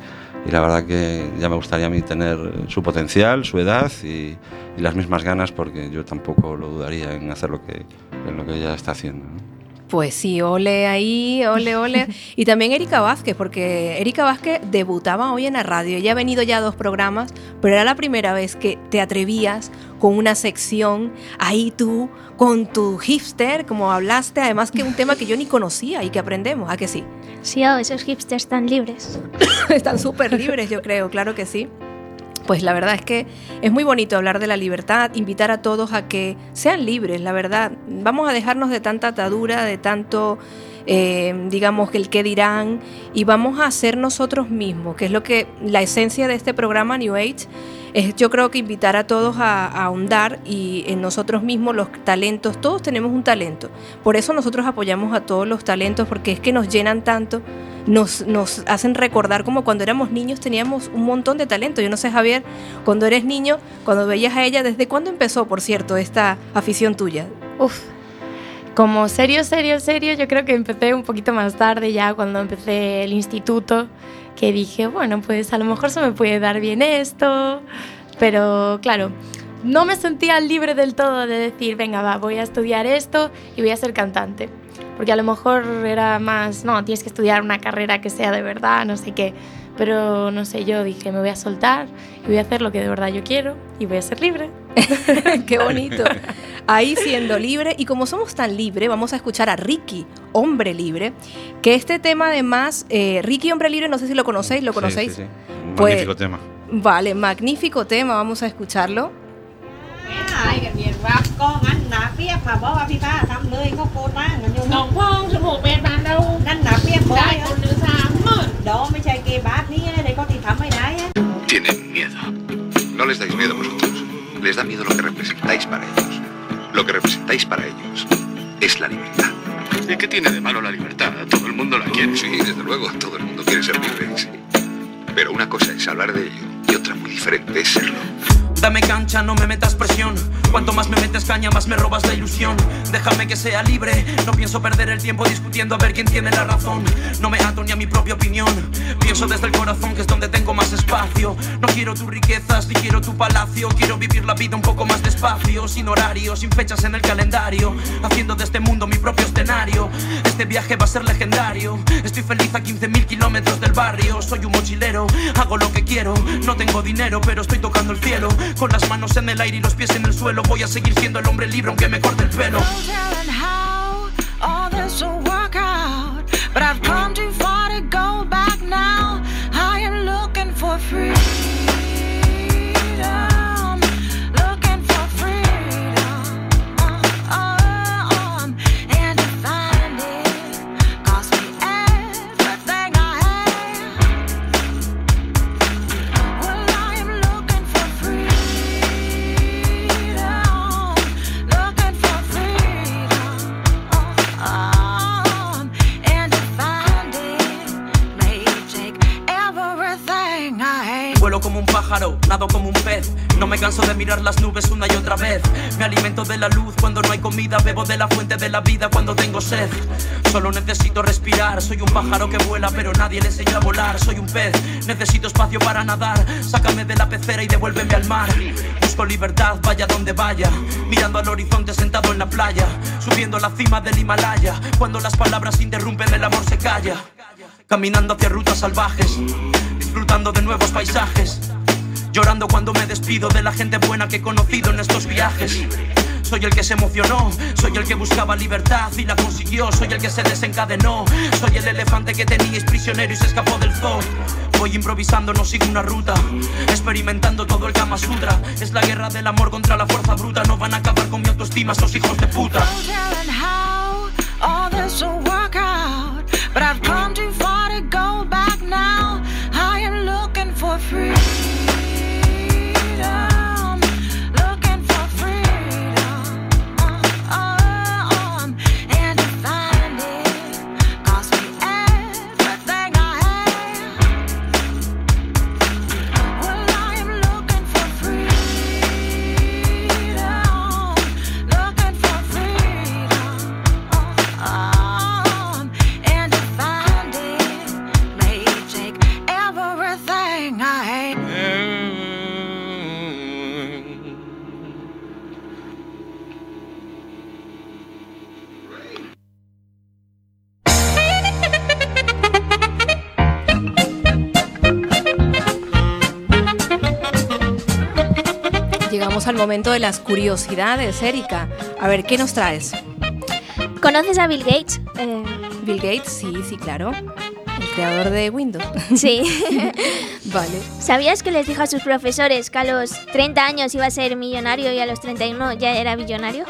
y la verdad que ya me gustaría a mí tener su potencial, su edad y, y las mismas ganas porque yo tampoco lo dudaría en hacer lo que, en lo que ella está haciendo. ¿no? Pues sí, ole ahí, ole, ole. Y también Erika Vázquez, porque Erika Vázquez debutaba hoy en la radio. Ella ha venido ya a dos programas, pero era la primera vez que te atrevías con una sección, ahí tú, con tu hipster, como hablaste, además que un tema que yo ni conocía y que aprendemos, ¿a que sí? Sí, oh, esos hipsters tan libres. Están súper libres, yo creo, claro que sí. Pues la verdad es que es muy bonito hablar de la libertad, invitar a todos a que sean libres, la verdad. Vamos a dejarnos de tanta atadura, de tanto, eh, digamos, el qué dirán, y vamos a ser nosotros mismos, que es lo que la esencia de este programa New Age es yo creo que invitar a todos a, a ahondar y en nosotros mismos los talentos, todos tenemos un talento. Por eso nosotros apoyamos a todos los talentos porque es que nos llenan tanto, nos, nos hacen recordar como cuando éramos niños teníamos un montón de talento. Yo no sé, Javier, cuando eres niño, cuando veías a ella, ¿desde cuándo empezó, por cierto, esta afición tuya? Uf, como serio, serio, serio, yo creo que empecé un poquito más tarde ya cuando empecé el instituto, que dije, bueno, pues a lo mejor se me puede dar bien esto, pero claro, no me sentía libre del todo de decir, venga, va, voy a estudiar esto y voy a ser cantante. Porque a lo mejor era más, no, tienes que estudiar una carrera que sea de verdad, no sé qué. Pero no sé, yo dije, me voy a soltar y voy a hacer lo que de verdad yo quiero y voy a ser libre. Qué bonito. Ahí siendo libre. Y como somos tan libre, vamos a escuchar a Ricky, hombre libre. Que este tema, además, eh, Ricky, hombre libre, no sé si lo conocéis, ¿lo Sí, conocéis? sí, sí. Un Pues- magnífico tema. Vale, magnífico tema, vamos a escucharlo. Tienen miedo. No les dais miedo a vosotros. Les da miedo lo que representáis para ellos. Lo que representáis para ellos es la libertad. ¿Y qué tiene de malo la libertad? Todo el mundo la quiere. Sí, desde luego, todo el mundo quiere ser libre. Pero una cosa es hablar de ello y otra muy diferente es serlo. Dame cancha, no me metas presión. Cuanto más me metes caña, más me robas la ilusión. Déjame que sea libre, no pienso perder el tiempo discutiendo a ver quién tiene la razón. No me ato ni a mi propia opinión. Pienso desde el corazón que es donde tengo más espacio. No quiero tus riquezas, ni quiero tu palacio. Quiero vivir la vida un poco más despacio, sin horario, sin fechas en el calendario. Haciendo de este mundo mi propio escenario. Este viaje va a ser legendario. Estoy feliz a 15.000 kilómetros del barrio. Soy un mochilero, hago lo que quiero. No tengo dinero, pero estoy tocando el cielo. Con las manos en el aire y los pies en el suelo. Voy a seguir siendo el hombre libre aunque me corte el pelo. Nado como un pez. No me canso de mirar las nubes una y otra vez. Me alimento de la luz cuando no hay comida. Bebo de la fuente de la vida cuando tengo sed. Solo necesito respirar. Soy un pájaro que vuela, pero nadie le enseñó a volar. Soy un pez, necesito espacio para nadar. Sácame de la pecera y devuélveme al mar. Busco libertad, vaya donde vaya. Mirando al horizonte sentado en la playa. Subiendo a la cima del Himalaya. Cuando las palabras interrumpen, el amor se calla. Caminando hacia rutas salvajes. Disfrutando de nuevos paisajes. Llorando cuando me despido de la gente buena que he conocido en estos viajes. Soy el que se emocionó, soy el que buscaba libertad y la consiguió, soy el que se desencadenó, soy el elefante que teníais prisionero y se escapó del zoo. Voy improvisando, no sigo una ruta, experimentando todo el Kama Sutra. Es la guerra del amor contra la fuerza bruta, no van a acabar con mi autoestima esos hijos de puta. Momento de las curiosidades, Erika. A ver, ¿qué nos traes? ¿Conoces a Bill Gates? Eh, Bill Gates, sí, sí, claro. El creador de Windows. Sí. vale. ¿Sabías que les dijo a sus profesores que a los 30 años iba a ser millonario y a los 31 ya era billonario?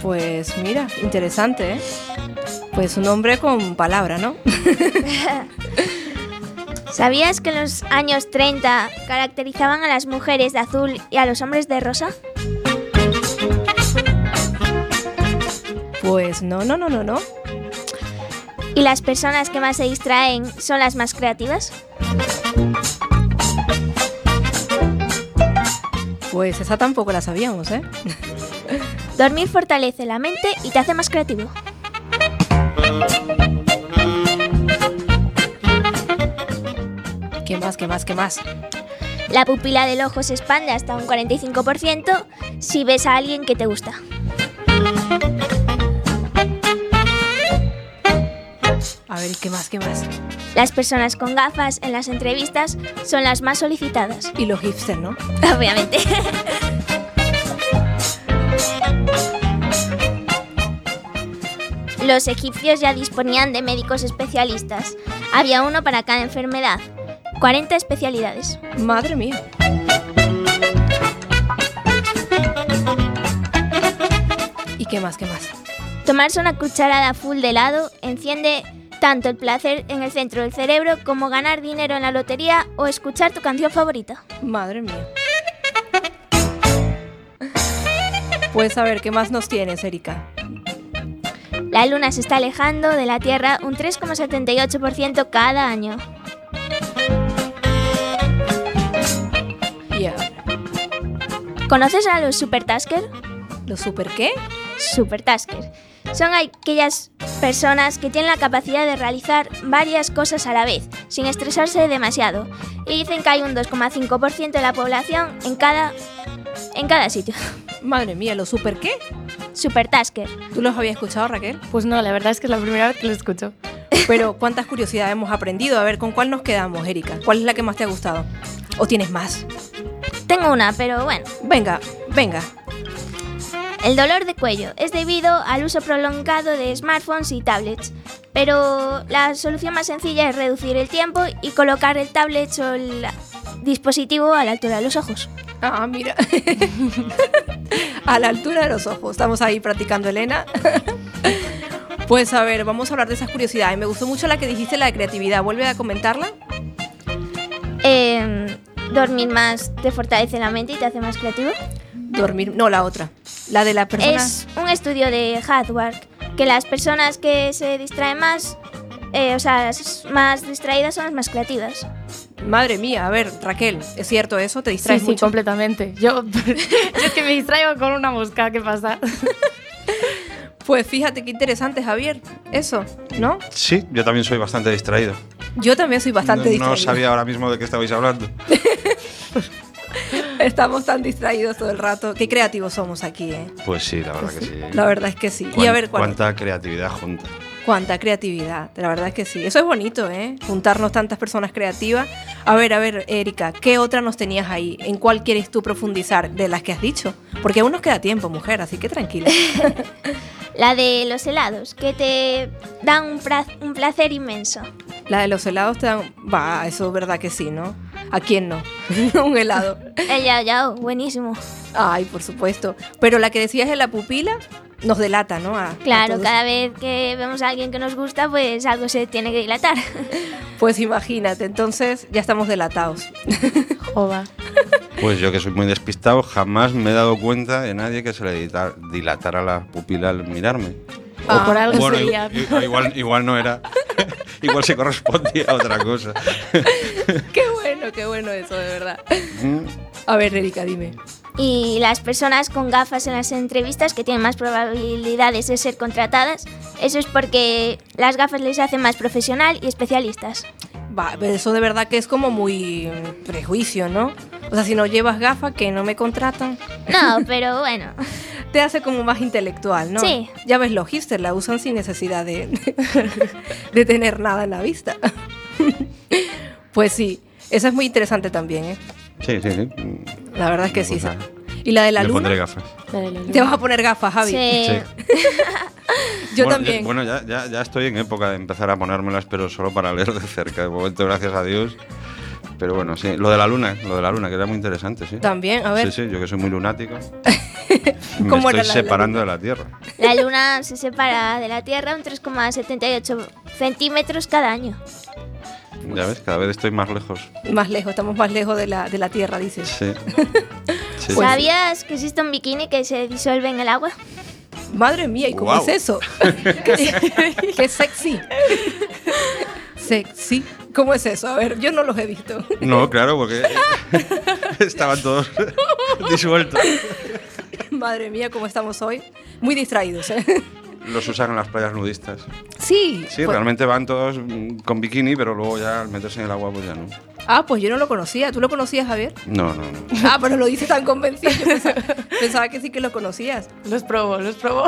Pues mira, interesante, ¿eh? Pues un hombre con palabra, ¿no? ¿Sabías que en los años 30 caracterizaban a las mujeres de azul y a los hombres de rosa? Pues no, no, no, no, no. ¿Y las personas que más se distraen son las más creativas? Pues esa tampoco la sabíamos, ¿eh? Dormir fortalece la mente y te hace más creativo. Más, qué más, qué más? La pupila del ojo se expande hasta un 45% si ves a alguien que te gusta. A ver, ¿qué más, qué más? Las personas con gafas en las entrevistas son las más solicitadas. Y los hipsters, ¿no? Obviamente. Los egipcios ya disponían de médicos especialistas. Había uno para cada enfermedad. 40 especialidades. Madre mía. ¿Y qué más, qué más? Tomarse una cucharada full de helado enciende tanto el placer en el centro del cerebro como ganar dinero en la lotería o escuchar tu canción favorita. Madre mía. Pues a ver, ¿qué más nos tienes, Erika? La luna se está alejando de la Tierra un 3,78% cada año. ¿Conoces a los supertasker? ¿Los super qué? Supertasker. Son aquellas personas que tienen la capacidad de realizar varias cosas a la vez, sin estresarse demasiado. Y dicen que hay un 2,5% de la población en cada, en cada sitio. Madre mía, ¿los super qué? Supertasker. ¿Tú los habías escuchado, Raquel? Pues no, la verdad es que es la primera vez que lo escucho. Pero cuántas curiosidades hemos aprendido. A ver, ¿con cuál nos quedamos, Erika? ¿Cuál es la que más te ha gustado? ¿O tienes más? Tengo una, pero bueno. Venga, venga. El dolor de cuello es debido al uso prolongado de smartphones y tablets. Pero la solución más sencilla es reducir el tiempo y colocar el tablet o el dispositivo a la altura de los ojos. Ah, mira. a la altura de los ojos. Estamos ahí practicando, Elena. pues a ver, vamos a hablar de esas curiosidades. Me gustó mucho la que dijiste, la de creatividad. ¿Vuelve a comentarla? Em, dormir más te fortalece la mente y te hace más creativo. Dormir, no, la otra. La de la persona. Es un estudio de Hardware que las personas que se distraen más, eh, o sea, las más distraídas son las más creativas. Madre mía, a ver, Raquel, ¿es cierto eso? ¿Te Sí, distraes sí, mucho? completamente. Yo, yo es que me distraigo con una mosca, ¿qué pasa? Pues fíjate qué interesante, Javier. Eso, ¿no? Sí, yo también soy bastante distraído. Yo también soy bastante no, distraída. no sabía ahora mismo de qué estabais hablando. Estamos tan distraídos todo el rato. Qué creativos somos aquí, ¿eh? Pues sí, la verdad que sí. La verdad es que sí. Y a ver, ¿cuál- cuánta creatividad junta. Cuánta creatividad. La verdad es que sí. Eso es bonito, ¿eh? Juntarnos tantas personas creativas. A ver, a ver, Erika, ¿qué otra nos tenías ahí? ¿En cuál quieres tú profundizar de las que has dicho? Porque aún nos queda tiempo, mujer, así que tranquila. La de los helados, que te dan un, un placer inmenso. La de los helados te dan... Va, eso es verdad que sí, ¿no? ¿A quién no? Un helado. El yao yao, buenísimo. Ay, por supuesto. Pero la que decías de la pupila nos delata, ¿no? A- Claro, cada vez que vemos a alguien que nos gusta, pues algo se tiene que dilatar. Pues imagínate, entonces ya estamos delatados. Jova. Pues yo que soy muy despistado, jamás me he dado cuenta de nadie que se le dilata- dilatara la pupila al mirarme. O por algo Bueno, sería. i- igual, igual no era. igual se correspondía a otra cosa. qué bueno, qué bueno eso, de verdad. Mm, A ver, Erika, dime. Y las personas con gafas en las entrevistas que tienen más probabilidades de ser contratadas, eso es porque las gafas les hacen más profesional y especialistas. Va, pero eso de verdad que es como muy prejuicio, ¿no? O sea, si no llevas gafas, que no me contratan. No, pero bueno. Te hace como más intelectual, ¿no? Sí. Ya ves, los hipsters la usan sin necesidad de, de tener nada en la vista. pues sí, esa es muy interesante también, ¿eh? Sí, sí, sí. La verdad es que sí. ¿Y la de la Me luna? pondré gafas. Te vas a poner gafas, Javi. Sí. Sí. Yo Bueno, también. ya- bueno, ya, ya, ya estoy en época de empezar a ponérmelas, pero solo para leer de cerca. De momento, gracias a Dios. Pero bueno, sí. Lo de la luna, lo de la luna, que era muy interesante, sí. También, a ver. Sí, sí, yo que soy muy lunático. me ¿Cómo estoy era la de la separando de la Tierra. La luna se separa de la Tierra un 3,78 centímetros cada año. Ya ves, cada vez estoy más lejos. Más lejos, estamos más lejos de la, de la Tierra, dices. Sí. Sí, sí. ¿Sabías que existe un bikini que se disuelve en el agua? Madre mía, ¿y cómo Guau. es eso? qué, qué sexy. Sexy. ¿Cómo es eso? A ver, yo no los he visto. No, claro, porque estaban todos disueltos. Madre mía, ¿cómo estamos hoy? Muy distraídos, ¿eh? Los usan en las playas nudistas. Sí. Sí, pues- realmente van todos con bikini, pero luego ya al meterse en el agua, pues ya no. Ah, pues yo no lo conocía. ¿Tú lo conocías, Javier? No, no, no. Ah, pero lo dices tan convencido. Pensaba, pensaba que sí que lo conocías. Los probó, los probó.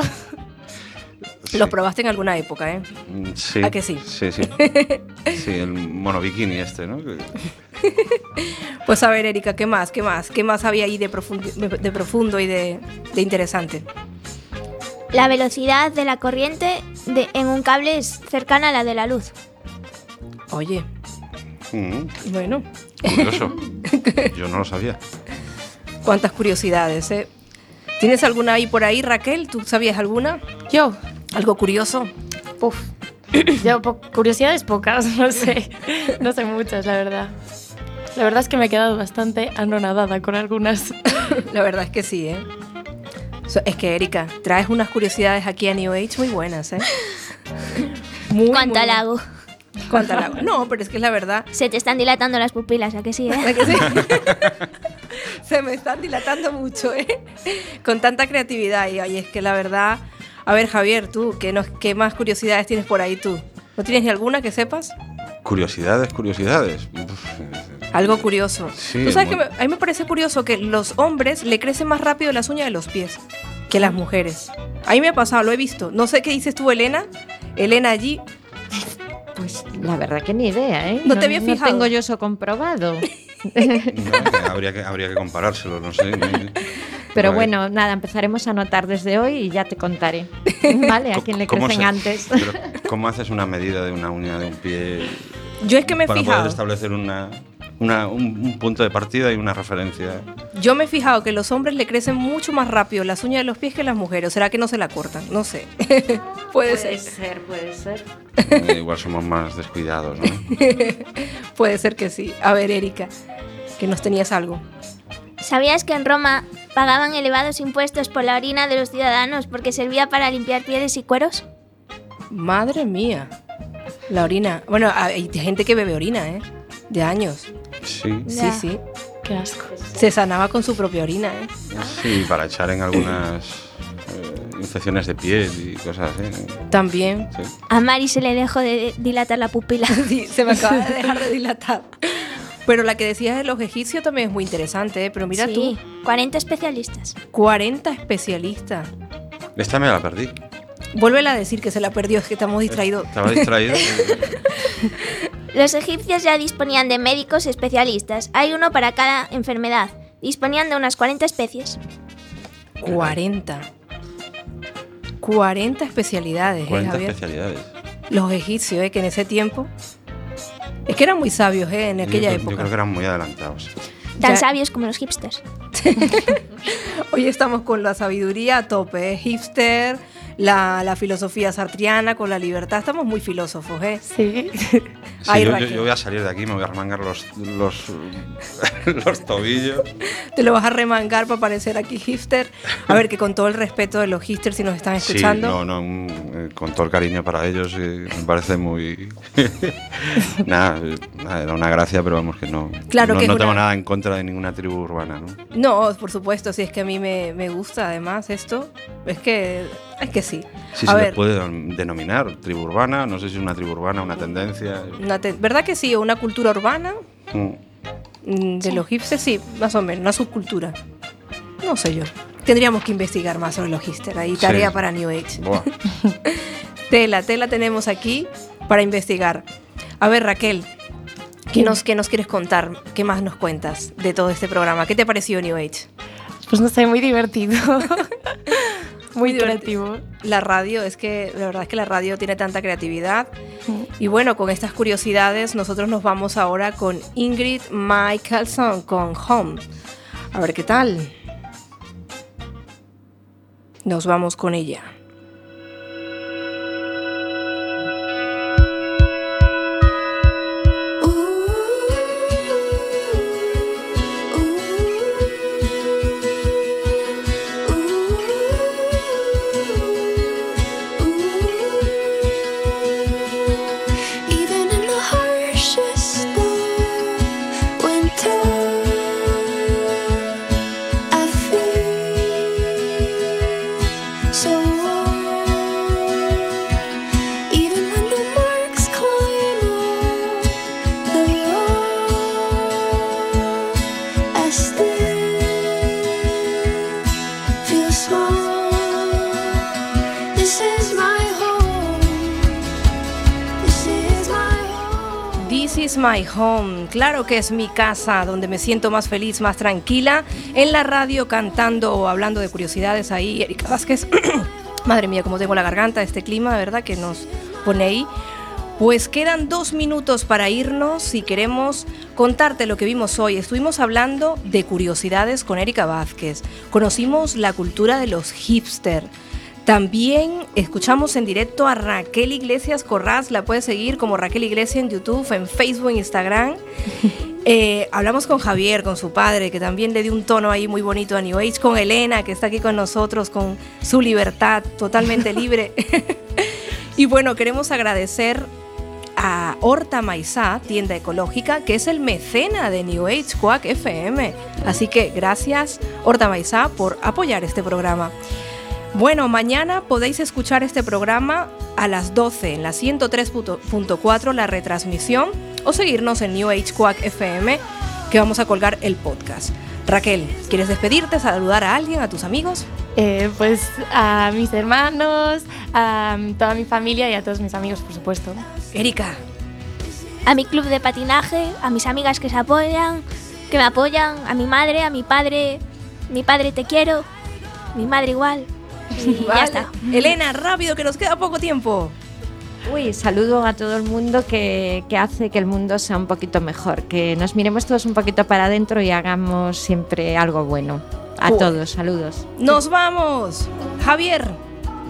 Los probaste en alguna época, ¿eh? Mm, Sí. ¿A que sí? Sí, sí. Sí, el monobikini este, ¿no? Pues a ver, Erika, ¿qué más? ¿Qué más? ¿Qué más había ahí de, profundo, de profundo y de, de interesante? La velocidad de la corriente de- en un cable es cercana a la de la luz. Oye, Mm, bueno, curioso. Yo no lo sabía. cuántas curiosidades, ¿eh? ¿Tienes alguna ahí por ahí, Raquel? ¿Tú sabías alguna? Yo, ¿Algo curioso? Uf. Yo, po- curiosidades pocas, no sé. No sé muchas, la verdad. La verdad es que me he quedado bastante anonadada con algunas. La verdad es que sí, ¿eh? So- Es que, Erika, traes unas curiosidades aquí a New Age muy buenas, ¿eh? Muy, ¿Cuánto muy- halago? ¿Cuánto halago? No, pero es que es la verdad. Se te están dilatando las pupilas, ¿a que sí? eh? ¿A que sí? Se me están dilatando mucho, ¿eh? Con tanta creatividad. Y oye, es que la verdad. A ver, Javier, tú, ¿qué, nos, ¿qué más curiosidades tienes por ahí tú? ¿No tienes ni alguna que sepas? Curiosidades, curiosidades. Uf, Algo curioso. Sí, Tú sabes muy- que me- a mí me parece curioso que los hombres le crecen más rápido las uñas de los pies que las mujeres. A mí me ha pasado, lo he visto. No sé qué dices tú, Elena. Elena allí. Pues la verdad que ni idea, ¿eh? No te había No fijado. tengo yo eso comprobado. no, habría, que, habría que comparárselo, no sé. Pero Vale. bueno, nada, empezaremos a anotar desde hoy y ya te contaré. ¿Vale? A quién le ¿Cómo crecen se- antes. pero ¿Cómo haces una medida de una uña de un pie Yo es que me he para fijado. poder establecer una, una- un, un punto de partida y una referencia? Yo me he fijado que los hombres le crecen mucho más rápido las uñas de los pies que las mujeres. ¿O será que no se la cortan? No sé. puede ser. ser, puede ser. Eh, igual somos más descuidados, ¿no? puede ser que sí. A ver, Erika, que nos tenías algo. ¿Sabías que en Roma pagaban elevados impuestos por la orina de los ciudadanos porque servía para limpiar pieles y cueros? Madre mía. La orina. Bueno, hay gente que bebe orina, ¿eh? De años. Sí. Sí, sí. Qué asco. Se sanaba con su propia orina, ¿eh? Sí, para echar en algunas eh, infecciones de piel y cosas así. También. Sí. A Mari se le dejó de dilatar la pupila. Sí, se me acaba de dejar de dilatar. Pero la que decías de los egipcios también es muy interesante, ¿eh? Pero mira sí, 40 especialistas. tú, 40 especialistas. Esta me la perdí. Vuélvela a decir que se la perdió, es que estamos distraídos. Estaba distraído. Los egipcios ya disponían de médicos especialistas. Hay uno para cada enfermedad. Disponían de unas 40 especies. 40. 40 especialidades, ¿eh, 40 Javier? especialidades. Los egipcios, ¿eh? Que en ese tiempo... Es que eran muy sabios, ¿eh? En aquella época. Yo creo que eran muy adelantados. Tan Ya- sabios como los hipsters. Hoy estamos con la sabiduría a tope, ¿eh? hipster, la, la filosofía sartriana, con la libertad. Estamos muy filósofos, ¿eh? Sí. Ay, yo, yo- Raquel. yo voy a salir de aquí, me voy a remangar los, los, los tobillos. Te lo vas a remangar para parecer aquí hipster. A ver, que con todo el respeto de los hipsters, si nos están escuchando. Sí, no, eh, con todo el cariño para ellos, eh, me parece muy... nada, eh, nada, era una gracia, pero vamos que no, Claro no, que no tengo una- nada en contra de ninguna tribu urbana, ¿no? No, por supuesto, si es que a mí me, me gusta además esto. Es que, es que sí. Si a se le ver, puede denominar tribu urbana, no sé si es una tribu urbana, una tendencia. una te- ¿verdad que sí? Una cultura urbana Mm. mm, de los hipsters, sí, más o menos, una subcultura. No sé yo. Tendríamos que investigar más sobre los hipsters. Ahí Sí. tarea para New Age. Buah. Tela, tela tenemos aquí para investigar. A ver, Raquel, ¿qué nos, qué nos quieres contar? ¿Qué más nos cuentas de todo este programa? ¿Qué te pareció New Age? Pues no sé, muy divertido. muy creativo. La radio, es que la verdad es que la radio tiene tanta creatividad. Y bueno, con estas curiosidades, nosotros nos vamos ahora con Ingrid Michaelson con Home. A ver qué tal. Nos vamos con ella. Claro que es mi casa, donde me siento más feliz, más tranquila. En la radio cantando o hablando de curiosidades ahí, Erika Vázquez. Madre mía, cómo tengo la garganta, este clima, ¿verdad? Que nos pone ahí. Pues quedan dos minutos para irnos si queremos contarte lo que vimos hoy. Estuvimos hablando de curiosidades con Erika Vázquez. Conocimos la cultura de los hipster. También escuchamos en directo a Raquel Iglesias Corraz. La puedes seguir como Raquel Iglesias en YouTube, en Facebook, en Instagram. Eh, hablamos con Javier, con su padre, que también le dio un tono ahí muy bonito a New Age. Con Elena, que está aquí con nosotros, con su libertad totalmente libre. y bueno, queremos agradecer a Horta Maizá, tienda ecológica, que es el mecena de New Age Quack FM. Así que gracias, Horta Maizá, por apoyar este programa. Bueno, mañana podéis escuchar este programa a las 12 en la 103.4, la retransmisión, o seguirnos en New Age Quack FM, que vamos a colgar el podcast. Raquel, ¿quieres despedirte, saludar a alguien, a tus amigos? Eh, pues a mis hermanos, a toda mi familia y a todos mis amigos, por supuesto. Erika. A mi club de patinaje, a mis amigas que se apoyan, que me apoyan, a mi madre, a mi padre, mi padre te quiero, mi madre igual. Y Vale. ya está. Elena, rápido, que nos queda poco tiempo. Uy, saludo a todo el mundo que, que hace que el mundo sea un poquito mejor, que nos miremos todos un poquito para adentro y hagamos siempre algo bueno. A todos, saludos. Nos vamos. Javier.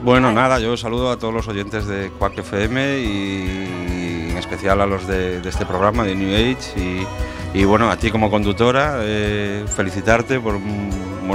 Bueno, nada, yo saludo a todos los oyentes de Quack FM y en especial a los de, de este programa de New Age y, y bueno, a ti como conductora, eh, felicitarte por un